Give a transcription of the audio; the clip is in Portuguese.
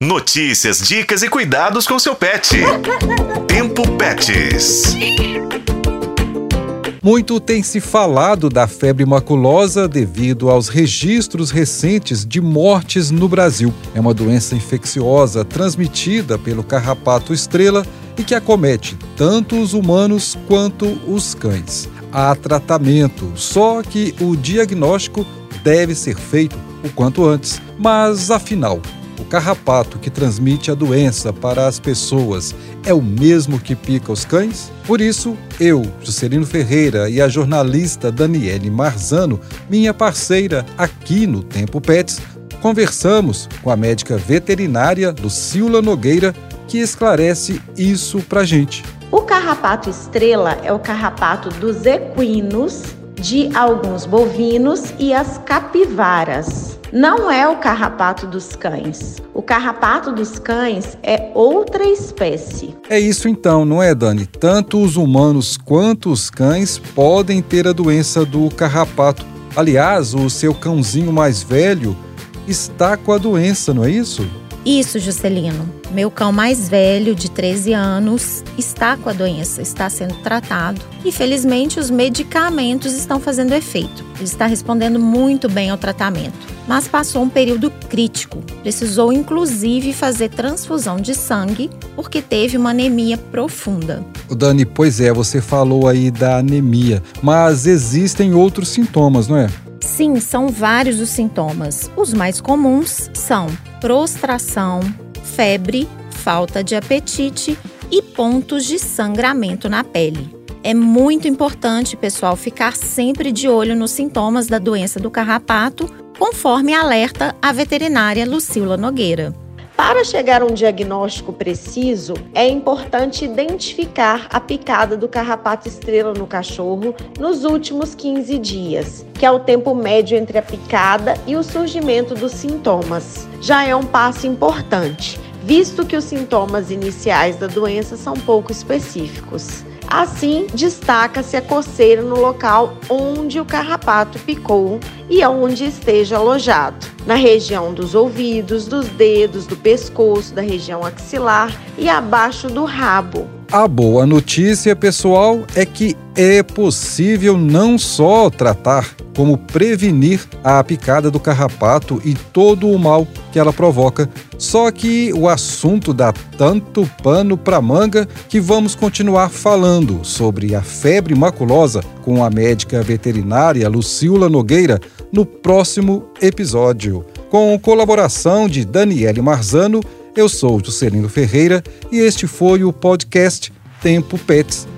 Notícias, dicas e cuidados com seu pet. Tempo Pets. Muito tem se falado da febre maculosa devido aos registros recentes de mortes no Brasil. É uma doença infecciosa transmitida pelo carrapato estrela e que acomete tanto os humanos quanto os cães. Há tratamento, só que o diagnóstico deve ser feito o quanto antes. Mas afinal, o carrapato que transmite a doença para as pessoas é o mesmo que pica os cães? Por isso, eu, Juscelino Ferreira e a jornalista Daniele Marzano, minha parceira aqui no Tempo Pets, conversamos com a médica veterinária Lucila Nogueira, que esclarece isso pra gente. O carrapato estrela é o carrapato dos equinos, de alguns bovinos e as capivaras não é o carrapato dos cães. O carrapato dos cães é outra espécie. É isso então, não é, Dani? Tanto os humanos quanto os cães podem ter a doença do carrapato. Aliás, o seu cãozinho mais velho está com a doença, não é isso? Isso, Juscelino. Meu cão mais velho, de 13 anos, está com a doença, está sendo tratado e felizmente os medicamentos estão fazendo efeito. Ele está respondendo muito bem ao tratamento, mas passou um período crítico. Precisou inclusive fazer transfusão de sangue porque teve uma anemia profunda. O Dani, pois é, você falou aí da anemia, mas existem outros sintomas, não é? Sim, são vários os sintomas. Os mais comuns são prostração, febre, falta de apetite e pontos de sangramento na pele. É muito importante, pessoal, ficar sempre de olho nos sintomas da doença do carrapato, conforme alerta a veterinária Lucila Nogueira. Para chegar a um diagnóstico preciso, é importante identificar a picada do carrapato estrela no cachorro nos últimos 15 dias, que é o tempo médio entre a picada e o surgimento dos sintomas. Já é um passo importante, visto que os sintomas iniciais da doença são pouco específicos. Assim, destaca-se a coceira no local onde o carrapato picou e onde esteja alojado, na região dos ouvidos, dos dedos, do pescoço, da região axilar e abaixo do rabo. A boa notícia, pessoal, é que é possível não só tratar, como prevenir a picada do carrapato e todo o mal que ela provoca. Só que o assunto dá tanto pano para manga que vamos continuar falando sobre a febre maculosa com a médica veterinária Lucila Nogueira no próximo episódio. Com colaboração de Daniele Marzano eu sou Juscelino Ferreira e este foi o podcast Tempo Pets.